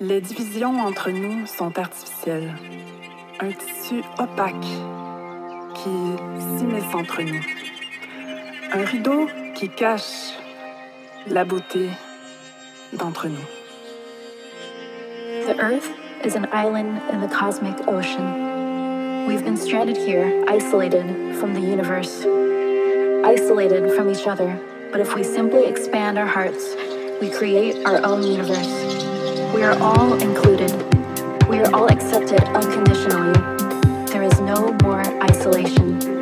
Les divisions entre nous sont artificielles. Un tissu opaque qui s'immisce entre nous. Un rideau qui cache la beauté d'entre nous. The Earth is an island in the cosmic ocean. We've been stranded here, isolated from the universe, isolated from each other. But if we simply expand our hearts, we create our own universe. We are all included. We are all accepted unconditionally. There is no more isolation.